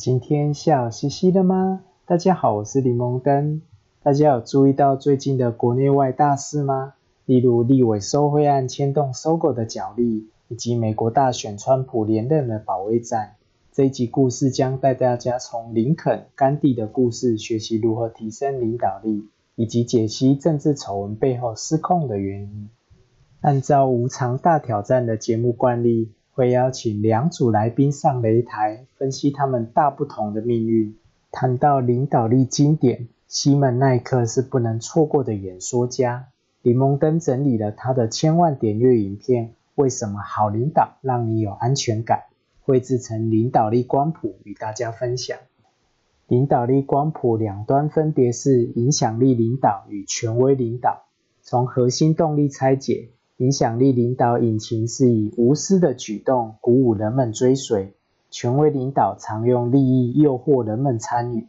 今天笑嘻嘻的吗？大家好，我是柠檬灯。大家有注意到最近的国内外大事吗？例如立委收贿案牵动搜狗的角力，以及美国大选川普连任的保卫战。这一集故事将带大家从林肯、甘地的故事学习如何提升领导力，以及解析政治丑闻背后失控的原因。按照无常大挑战的节目惯例。会邀请两组来宾上擂台，分析他们大不同的命运。谈到领导力经典，西门奈克是不能错过的演说家。李蒙登整理了他的千万点阅影片《为什么好领导让你有安全感》，绘制成领导力光谱与大家分享。领导力光谱两端分别是影响力领导与权威领导。从核心动力拆解。影响力领导引擎是以无私的举动鼓舞人们追随，权威领导常用利益诱惑人们参与，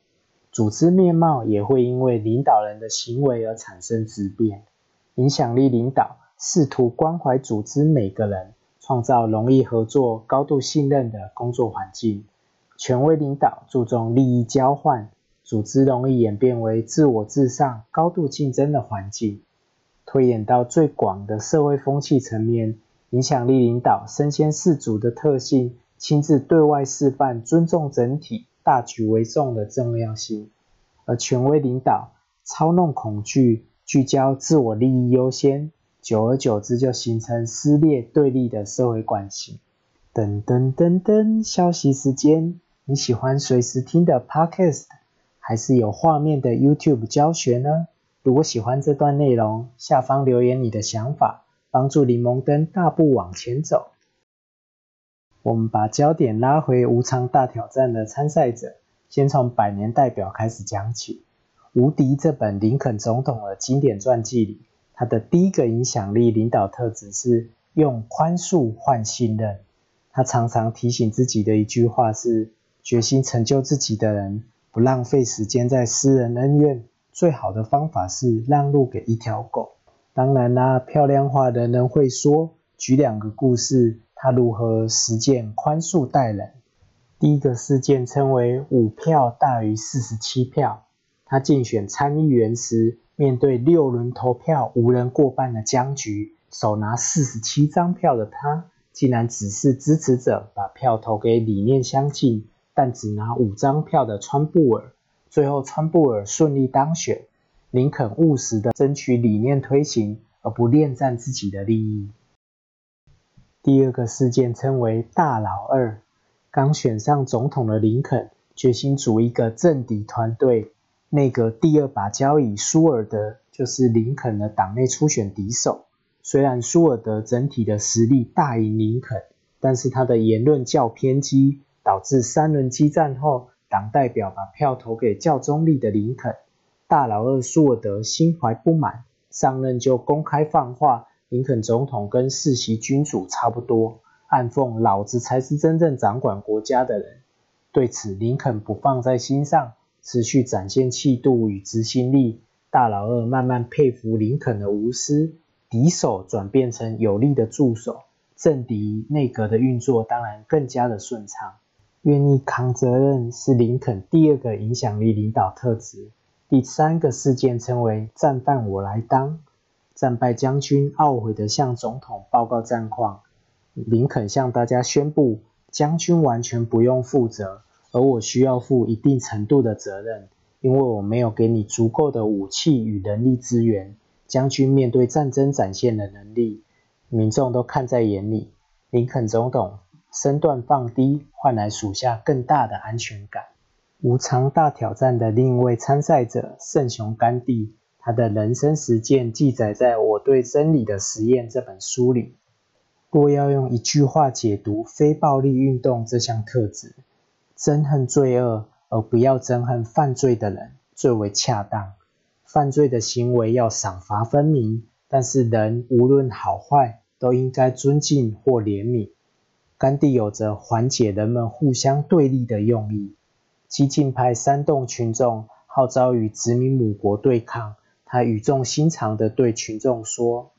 组织面貌也会因为领导人的行为而产生质变。影响力领导试图关怀组织每个人，创造容易合作、高度信任的工作环境；权威领导注重利益交换，组织容易演变为自我至上、高度竞争的环境。推演到最广的社会风气层面，影响力领导身先士卒的特性，亲自对外示范尊重整体、大局为重的重要性；而权威领导操弄恐惧，聚焦自我利益优先，久而久之就形成撕裂对立的社会关系。噔噔噔噔，消息时间，你喜欢随时听的 Podcast，还是有画面的 YouTube 教学呢？如果喜欢这段内容，下方留言你的想法，帮助柠檬灯大步往前走。我们把焦点拉回无常大挑战的参赛者，先从百年代表开始讲起。无敌这本林肯总统的经典传记里，他的第一个影响力领导特质是用宽恕换信任。他常常提醒自己的一句话是：决心成就自己的人，不浪费时间在私人恩怨。最好的方法是让路给一条狗。当然啦，漂亮话人人会说。举两个故事，他如何实践宽恕待人。第一个事件称为五票大于四十七票。他竞选参议员时，面对六轮投票无人过半的僵局，手拿四十七张票的他，竟然指示支持者把票投给理念相近但只拿五张票的川布尔。最后，川布尔顺利当选。林肯务实的争取理念推行，而不恋战自己的利益。第二个事件称为“大老二”。刚选上总统的林肯，决心组一个政敌团队。内阁第二把交椅舒尔德就是林肯的党内初选敌手。虽然舒尔德整体的实力大赢林肯，但是他的言论较偏激，导致三轮激战后。党代表把票投给较中立的林肯，大老二舒尔德心怀不满，上任就公开放话，林肯总统跟世袭君主差不多，暗讽老子才是真正掌管国家的人。对此，林肯不放在心上，持续展现气度与执行力。大老二慢慢佩服林肯的无私，敌手转变成有力的助手，政敌内阁的运作当然更加的顺畅。愿意扛责任是林肯第二个影响力领导特质。第三个事件称为“战犯我来当”。战败将军懊悔地向总统报告战况。林肯向大家宣布：“将军完全不用负责，而我需要负一定程度的责任，因为我没有给你足够的武器与人力资源。将军面对战争展现的能力，民众都看在眼里。”林肯总统。身段放低，换来属下更大的安全感。无常大挑战的另一位参赛者圣雄甘地，他的人生实践记载在我对真理的实验这本书里。若要用一句话解读非暴力运动这项特质，憎恨罪恶而不要憎恨犯罪的人最为恰当。犯罪的行为要赏罚分明，但是人无论好坏都应该尊敬或怜悯。甘地有着缓解人们互相对立的用意。激进派煽动群众号召与殖民母国对抗，他语重心长地对群众说：“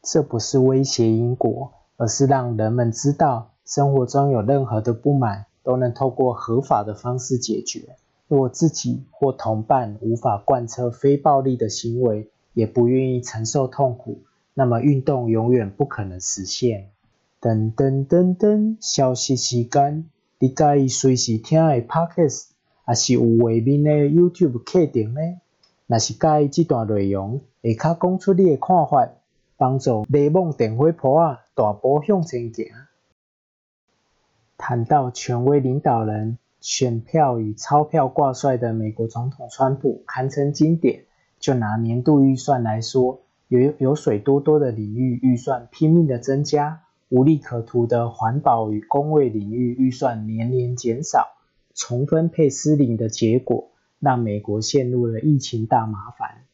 这不是威胁英国，而是让人们知道，生活中有任何的不满，都能透过合法的方式解决。若自己或同伴无法贯彻非暴力的行为，也不愿意承受痛苦，那么运动永远不可能实现。噔噔噔噔，消息时间，你介意随时听的 podcast，还是有画面的 YouTube 课程呢？若是介意这段内容，会卡讲出你的看法，帮助雷蒙电火婆啊大步向前行。谈到权威领导人，选票与钞票挂帅的美国总统川普堪称经典。就拿年度预算来说，有有水多多的领域预算拼命的增加，无利可图的环保与工卫领域预算年年减少，重分配失灵的结果。让美国陷入了疫情大麻烦，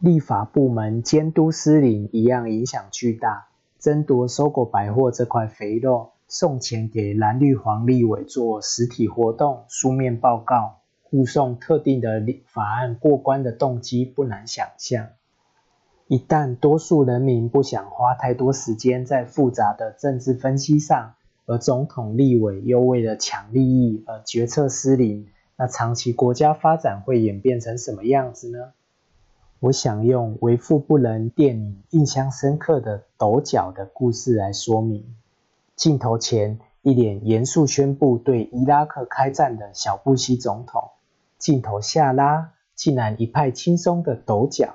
立法部门监督失灵一样影响巨大。争夺收购百货这块肥肉，送钱给蓝绿黄立委做实体活动、书面报告，护送特定的法案过关的动机不难想象。一旦多数人民不想花太多时间在复杂的政治分析上，而总统、立委又为了抢利益而决策失灵。那长期国家发展会演变成什么样子呢？我想用为富不仁电影印象深刻的抖脚的故事来说明。镜头前一脸严肃宣布对伊拉克开战的小布希总统，镜头下拉竟然一派轻松的抖脚。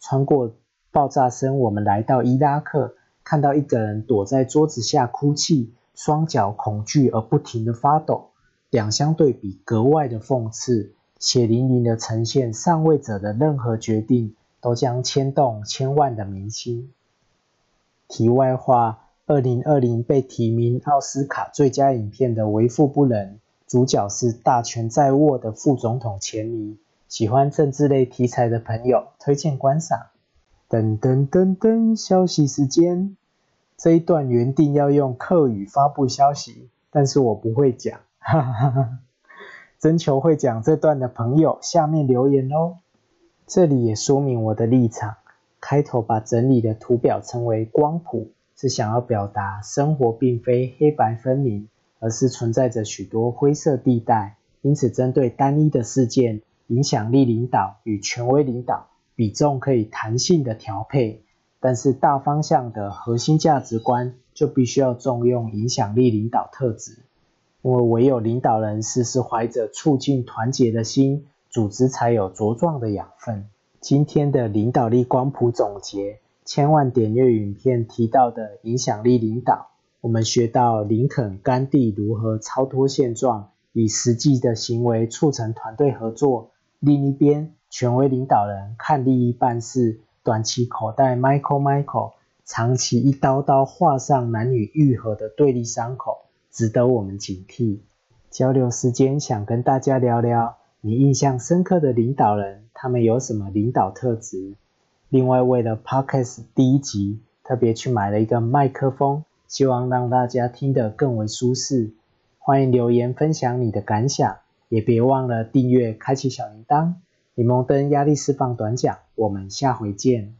穿过爆炸声，我们来到伊拉克，看到一个人躲在桌子下哭泣，双脚恐惧而不停的发抖。两相对比，格外的讽刺，血淋淋的呈现上位者的任何决定都将牵动千万的民心。题外话，二零二零被提名奥斯卡最佳影片的《为富不仁》，主角是大权在握的副总统钱尼。喜欢政治类题材的朋友，推荐观赏。噔噔噔噔，消息时间。这一段原定要用客语发布消息，但是我不会讲。哈哈哈！征求会讲这段的朋友，下面留言哦。这里也说明我的立场。开头把整理的图表称为光谱，是想要表达生活并非黑白分明，而是存在着许多灰色地带。因此，针对单一的事件，影响力领导与权威领导比重可以弹性的调配，但是大方向的核心价值观就必须要重用影响力领导特质。因为唯有领导人时时怀着促进团结的心，组织才有茁壮的养分。今天的领导力光谱总结，千万点阅影片提到的影响力领导，我们学到林肯、甘地如何超脱现状，以实际的行为促成团队合作。另一边，权威领导人看利益办事，短期口袋 Michael Michael，长期一刀刀划上男女愈合的对立伤口。值得我们警惕。交流时间，想跟大家聊聊你印象深刻的领导人，他们有什么领导特质？另外，为了 Podcast 第一集，特别去买了一个麦克风，希望让大家听得更为舒适。欢迎留言分享你的感想，也别忘了订阅、开启小铃铛。柠檬灯压力释放短讲，我们下回见。